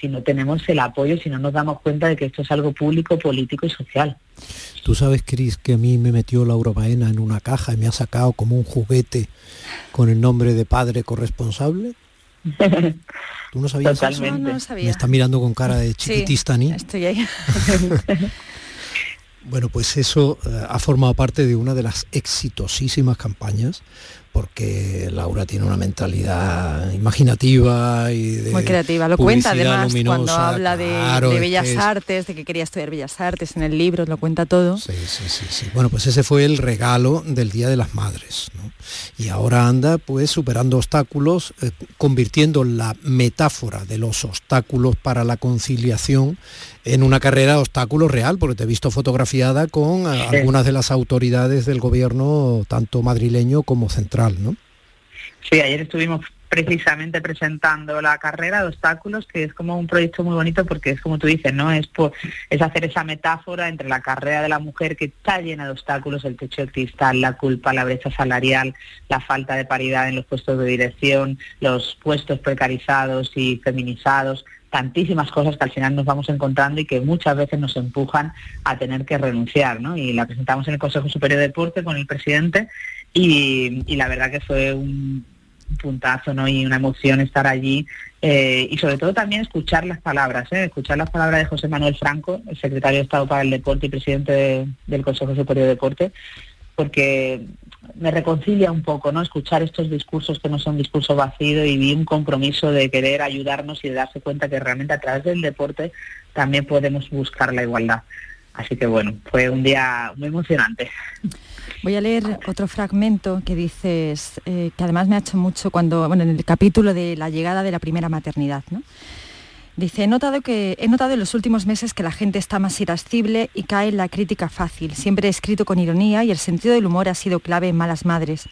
si no tenemos el apoyo, si no nos damos cuenta de que esto es algo público, político y social. Tú sabes, Cris, que a mí me metió Laura Baena en una caja y me ha sacado como un juguete con el nombre de padre corresponsable. ¿Tú no sabías eso? Totalmente. No, no lo sabía. Me está mirando con cara de Sí, chiquitistani. estoy ahí. [laughs] Bueno, pues eso eh, ha formado parte de una de las exitosísimas campañas, porque Laura tiene una mentalidad imaginativa y de Muy creativa, lo cuenta además cuando habla de, claro, de es bellas es- artes, de que quería estudiar bellas artes en el libro, lo cuenta todo. Sí, sí, sí, sí. Bueno, pues ese fue el regalo del Día de las Madres. ¿no? Y ahora anda pues superando obstáculos, eh, convirtiendo la metáfora de los obstáculos para la conciliación en una carrera de obstáculos real, porque te he visto fotografiada con eh, Sí. algunas de las autoridades del gobierno, tanto madrileño como central, Sí, ayer estuvimos precisamente presentando la carrera de obstáculos, que es como un proyecto muy bonito porque es como tú dices, ¿no? Es, por, es hacer esa metáfora entre la carrera de la mujer que está llena de obstáculos, el techo de cristal, la culpa, la brecha salarial, la falta de paridad en los puestos de dirección, los puestos precarizados y feminizados, tantísimas cosas que al final nos vamos encontrando y que muchas veces nos empujan a tener que renunciar, ¿no? Y la presentamos en el Consejo Superior de Deporte con el presidente y, la verdad que fue un, un puntazo ¿no? y una emoción estar allí eh, y sobre todo también escuchar las palabras, ¿eh? escuchar las palabras de José Manuel Franco, el secretario de Estado para el Deporte y presidente de- del Consejo Superior de Deporte, porque me reconcilia un poco, ¿no? Escuchar estos discursos que no son discursos vacíos y vi un compromiso de querer ayudarnos y de darse cuenta que realmente a través del deporte también podemos buscar la igualdad. Así que bueno, fue un día muy emocionante. Voy a leer otro fragmento que dices, eh, que además me ha hecho mucho cuando, bueno, en el capítulo de la llegada de la primera maternidad, ¿no? Dice, he notado, que, he notado en los últimos meses que la gente está más irascible y cae en la crítica fácil. Siempre he escrito con ironía y el sentido del humor ha sido clave en Malas Madres.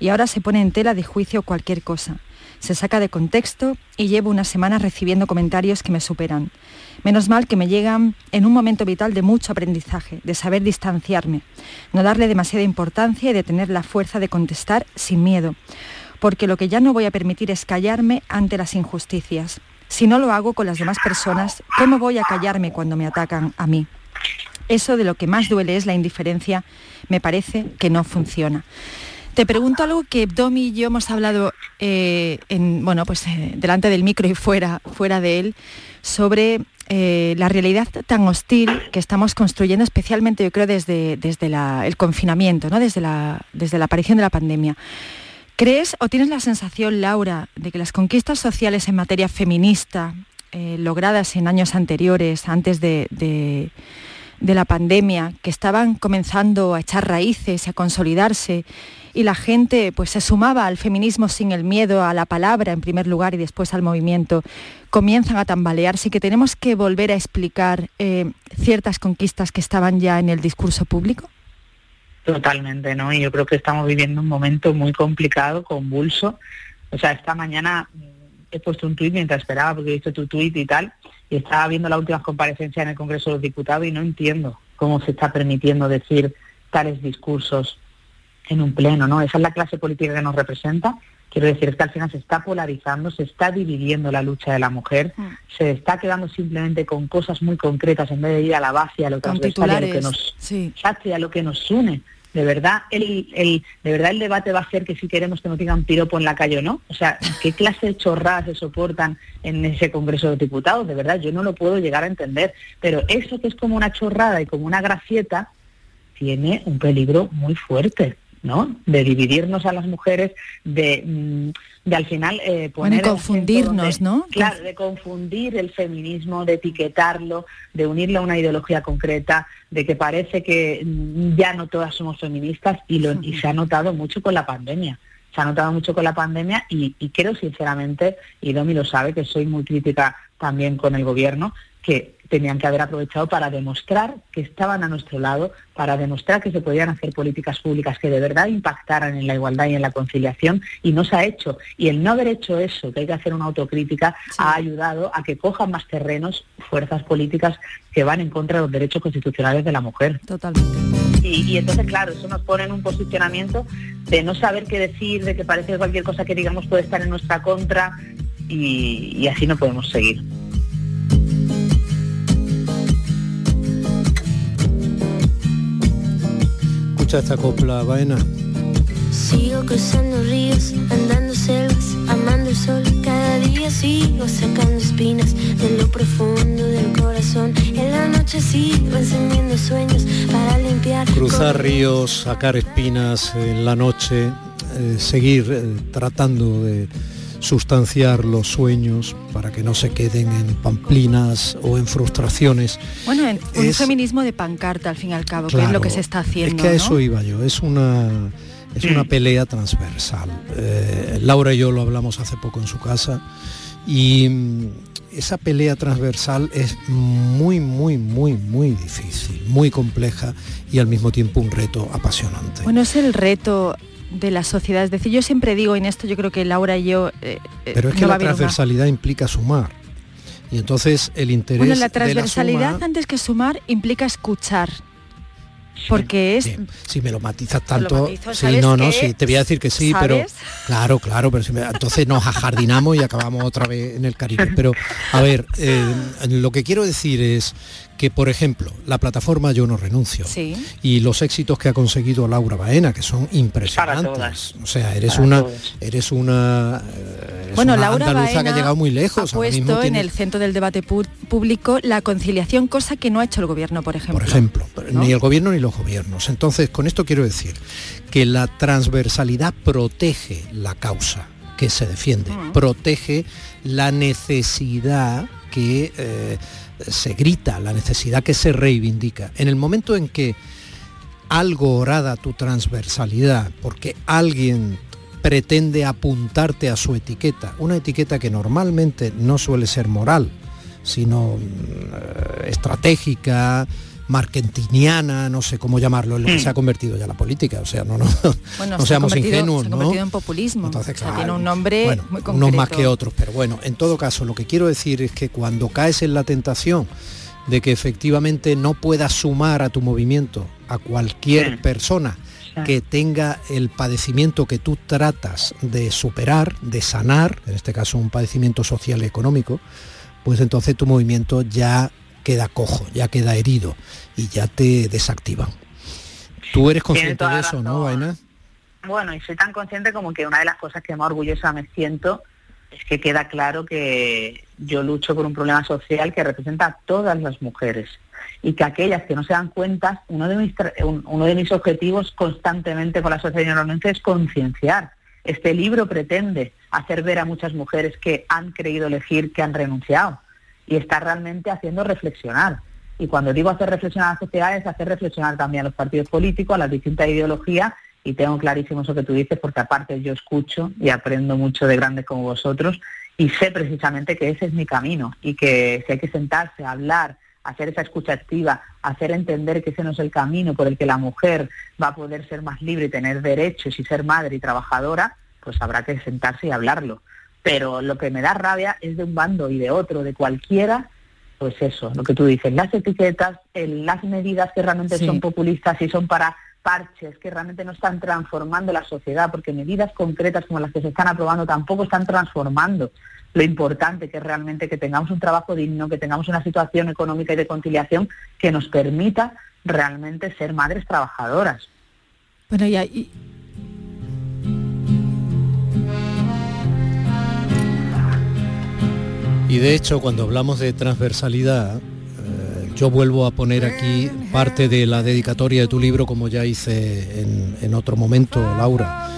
Y ahora se pone en tela de juicio cualquier cosa. Se saca de contexto y llevo una semana recibiendo comentarios que me superan. Menos mal que me llegan en un momento vital de mucho aprendizaje, de saber distanciarme, no darle demasiada importancia y de tener la fuerza de contestar sin miedo. Porque lo que ya no voy a permitir es callarme ante las injusticias. Si no lo hago con las demás personas, ¿cómo voy a callarme cuando me atacan a mí? Eso de lo que más duele es la indiferencia, me parece que no funciona. Te pregunto algo que Domi y yo hemos hablado eh, en, bueno, pues, eh, delante del micro y fuera, fuera de él sobre eh, la realidad tan hostil que estamos construyendo, especialmente yo creo desde, desde el confinamiento, ¿no? desde, la, desde la aparición de la pandemia. ¿Crees o tienes la sensación, Laura, de que las conquistas sociales en materia feminista, logradas en años anteriores, antes de, de- de la pandemia, que estaban comenzando a echar raíces, a consolidarse, y la gente pues se sumaba al feminismo sin el miedo a la palabra en primer lugar y después al movimiento, comienzan a tambalearse y que tenemos que volver a explicar eh, ciertas conquistas que estaban ya en el discurso público? Totalmente, ¿no? Y yo creo que estamos viviendo un momento muy complicado, convulso. O sea, esta mañana mm, he puesto un tuit mientras esperaba, porque he visto tu tuit y tal, y estaba viendo las últimas comparecencias en el Congreso de los Diputados y no entiendo cómo se está permitiendo decir tales discursos en un pleno, ¿no? Esa es la clase política que nos representa. Quiero decir, es que al final se está polarizando, se está dividiendo la lucha de la mujer, se está quedando simplemente con cosas muy concretas en vez de ir a la base, a lo transversal, y a lo que nos, sí. A lo que nos une. De verdad, el, el, de verdad el debate va a ser que si queremos que nos digan piropo en la calle o no. O sea, ¿qué clase de chorradas se soportan en ese Congreso de Diputados? De verdad, yo no lo puedo llegar a entender. Pero eso que es como una chorrada y como una gracieta, tiene un peligro muy fuerte, ¿no? De dividirnos a las mujeres, de, mm, de al final eh, poner... Bueno, confundirnos, donde- ¿no? Claro, de confundir el feminismo, de etiquetarlo, de unirlo a una ideología concreta, de que parece que mm, ya no todas somos feministas y, lo, y se ha notado mucho con la pandemia. Se ha notado mucho con la pandemia y, y creo sinceramente, y Domi lo sabe, que soy muy crítica también con el gobierno, que tenían que haber aprovechado para demostrar que estaban a nuestro lado, para demostrar que se podían hacer políticas públicas que de verdad impactaran en la igualdad y en la conciliación, y no se ha hecho. Y el no haber hecho eso, que hay que hacer una autocrítica, ha ayudado a que cojan más terrenos fuerzas políticas que van en contra de los derechos constitucionales de la mujer. Totalmente. Y, y entonces, claro, eso nos pone en un posicionamiento de no saber qué decir, de que parece que cualquier cosa que digamos puede estar en nuestra contra, y, y así no podemos seguir. Escucha esta copla, Baena. Sigo cruzando ríos, andando selvas, amando el sol. Cada día sigo sacando espinas de lo profundo del corazón. En la noche sigo encendiendo sueños para limpiar. Cruzar ríos, sacar espinas en la noche, eh, seguir eh, tratando de sustanciar los sueños para que no se queden en pamplinas o en frustraciones. Bueno, en un Es- feminismo de pancarta al fin y al cabo, que es Claro, lo que se está haciendo. Es que a ¿no? eso iba yo, es una, es una pelea transversal. Eh, Laura y yo lo hablamos hace poco en su casa y mm, esa pelea transversal es muy, muy, muy, muy difícil, muy compleja y al mismo tiempo un reto apasionante. Bueno, es el reto de la sociedad. Es decir, yo siempre digo en esto, yo creo que Laura y yo... eh, eh, Pero es que no la una- transversalidad implica sumar. Y entonces el interés Bueno, la de transversalidad suma- antes que sumar implica escuchar. Porque es... si me lo matizas Lo tanto, matizo, sí, ¿sabes no, no, sí, te voy a decir que sí, pero claro, claro, pero si me- entonces nos ajardinamos y acabamos otra vez en el Caribe. Pero a ver, eh, lo que quiero decir es que, por ejemplo, la plataforma Yo no renuncio Sí. y los éxitos que ha conseguido Laura Baena, que son impresionantes. todas. O sea, eres Para una, eres una, eh, eres Bueno, una Laura andaluza que Baena ha llegado muy lejos. ha mismo puesto en tiene- el centro del debate público la conciliación, cosa que no ha hecho el gobierno, por ejemplo. por ejemplo, ¿no? ni el gobierno ni los gobiernos. Entonces, con esto quiero decir que la transversalidad protege la causa que se defiende, protege la necesidad que eh, se grita, la necesidad que se reivindica. En el momento en que algo orada tu transversalidad, porque alguien pretende apuntarte a su etiqueta, una etiqueta que normalmente no suele ser moral, sino mm, estratégica, markentiniana, no sé cómo llamarlo, en lo que se ha convertido ya la política, o sea, no, no, Bueno, no se seamos ingenuos, se ha ¿no? convertido en populismo. Entonces, O sea, claro, tiene un nombre bueno, muy concreto. unos más que otros, pero bueno, en todo caso, lo que quiero decir es que cuando caes en la tentación de que efectivamente no puedas sumar a tu movimiento a cualquier persona que tenga el padecimiento que tú tratas de superar, de sanar, en este caso un padecimiento social y económico, pues entonces tu movimiento ya queda cojo, ya queda herido y ya te desactivan. Tú eres consciente de eso, ¿no, Vaina? Bueno, y soy tan consciente como que una de las cosas que más orgullosa me siento es que queda claro que yo lucho por un problema social que representa a todas las mujeres y que aquellas que no se dan cuenta, uno de mis, uno de mis objetivos constantemente con la de Renuncia es concienciar. Este libro pretende hacer ver a muchas mujeres que han creído elegir, que han renunciado y está realmente haciendo reflexionar. Y cuando digo hacer reflexionar a la sociedad es hacer reflexionar también a los partidos políticos, a las distintas ideologías y tengo clarísimo eso que tú dices porque aparte yo escucho y aprendo mucho de grandes como vosotros y sé precisamente que ese es mi camino y que si hay que sentarse, hablar, hacer esa escucha activa, hacer entender que ese no es el camino por el que la mujer va a poder ser más libre y tener derechos y ser madre y trabajadora, pues habrá que sentarse y hablarlo. Pero lo que me da rabia es de un bando y de otro, de cualquiera, pues eso, lo que tú dices, las etiquetas, el- las medidas que realmente Sí. son populistas y son para parches que realmente no están transformando la sociedad, porque medidas concretas como las que se están aprobando tampoco están transformando lo importante que es realmente que tengamos un trabajo digno, que tengamos una situación económica y de conciliación que nos permita realmente ser madres trabajadoras. Bueno, y, ahí- Y de hecho, cuando hablamos de transversalidad, eh, yo vuelvo a poner aquí parte de la dedicatoria de tu libro, como ya hice en, otro momento, Laura,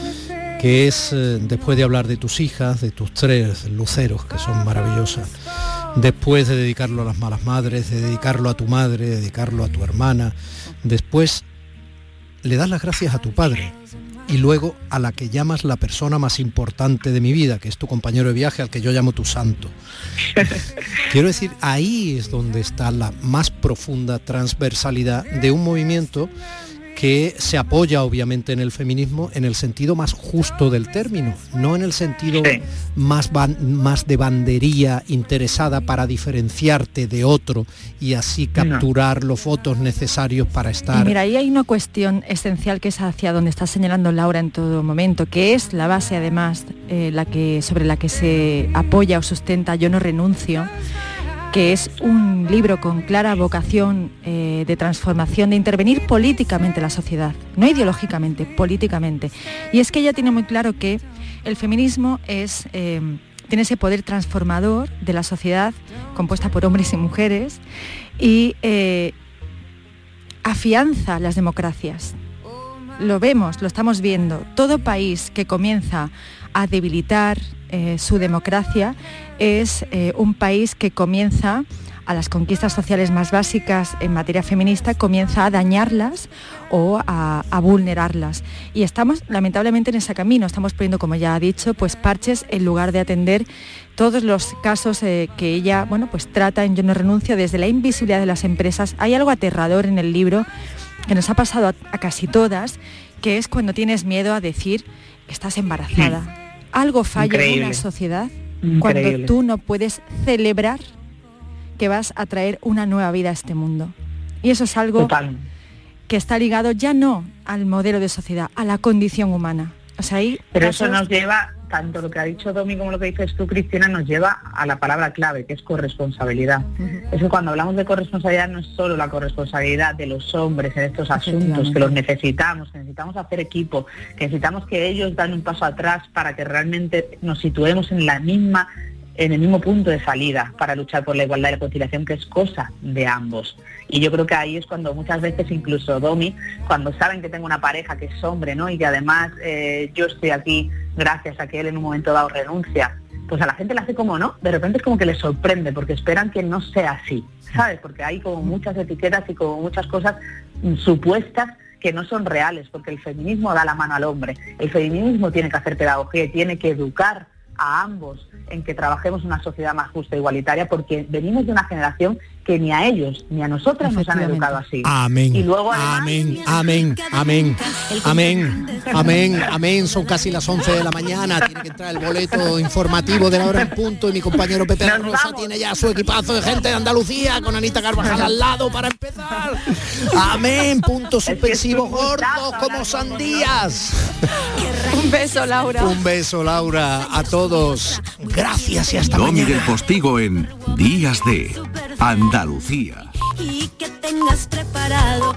que es, eh, después de hablar de tus hijas, de tus tres luceros, que son maravillosas, después de dedicarlo a las malas madres, de dedicarlo a tu madre, de dedicarlo a tu hermana, después le das las gracias a tu padre y luego a la que llamas la persona más importante de mi vida, que es tu compañero de viaje, al que yo llamo tu santo. [laughs] Quiero decir, ahí es donde está la más profunda transversalidad de un movimiento que se apoya obviamente en el feminismo en el sentido más justo del término, no en el sentido más, ban- más de bandería interesada para diferenciarte de otro y así capturar los votos necesarios para y estar mira, ahí hay una cuestión esencial que es hacia donde está señalando Laura en todo momento, que es la base además eh, la que, sobre la que se apoya o sustenta Yo no renuncio, que es un libro con clara vocación eh, de transformación, de intervenir políticamente en la sociedad, no ideológicamente, políticamente. Y es que ella tiene muy claro que el feminismo es, eh, tiene ese poder transformador de la sociedad compuesta por hombres y mujeres y eh, afianza las democracias. Lo vemos, lo estamos viendo. Todo país que comienza a debilitar eh, su democracia es eh, un país que comienza a las conquistas sociales más básicas en materia feminista, comienza a dañarlas o a, vulnerarlas. Y estamos lamentablemente en ese camino, estamos poniendo, como ya ha dicho, pues parches en lugar de atender todos los casos eh, que ella, bueno, pues trata en Yo no renuncio, desde la invisibilidad de las empresas. Hay algo aterrador en el libro que nos ha pasado a, a casi todas, que es cuando tienes miedo a decir, estás embarazada. Algo falla en una sociedad Increíble. cuando tú no puedes celebrar que vas a traer una nueva vida a este mundo. Y eso es algo Total. que está ligado ya no al modelo de sociedad, a la condición humana. O sea, hay Pero eso nos lleva, tanto lo que ha dicho Domi como lo que dices tú, Cristina, nos lleva a la palabra clave, que es corresponsabilidad. Es que cuando hablamos de corresponsabilidad no es solo la corresponsabilidad de los hombres en estos asuntos, que los necesitamos, que necesitamos hacer equipo, que necesitamos que ellos dan un paso atrás para que realmente nos situemos en la misma en el mismo punto de salida para luchar por la igualdad y la conciliación, que es cosa de ambos. Y yo creo que ahí es cuando muchas veces incluso Domi, cuando saben que tengo una pareja que es hombre, ¿no? Y que además eh, yo estoy aquí gracias a que él en un momento dado renuncia, pues a la gente le hace como no, de repente es como que les sorprende, porque esperan que no sea así, ¿sabes? Porque hay como muchas etiquetas y como muchas cosas supuestas que no son reales, porque el feminismo da la mano al hombre, el feminismo tiene que hacer pedagogía tiene que educar a ambos en que trabajemos una sociedad más justa e igualitaria, porque venimos de una generación que ni a ellos ni a nosotras nos han educado así. Amén. Y luego además, Amén, amén, amén, amén, amén, amén. Son casi las 11 de la mañana. Tiene que entrar el boleto informativo de la hora en punto y mi compañero Pepe Rosa tiene ya su equipazo de gente de Andalucía con Anita Carvajal al lado para empezar. Amén. Puntos suspensivos gordos como sandías. Un beso, Laura. Un beso, Laura, a todos. Gracias y hasta Domi mañana. del Postigo en Días de Andalucía. Andalucía. Y que tengas preparado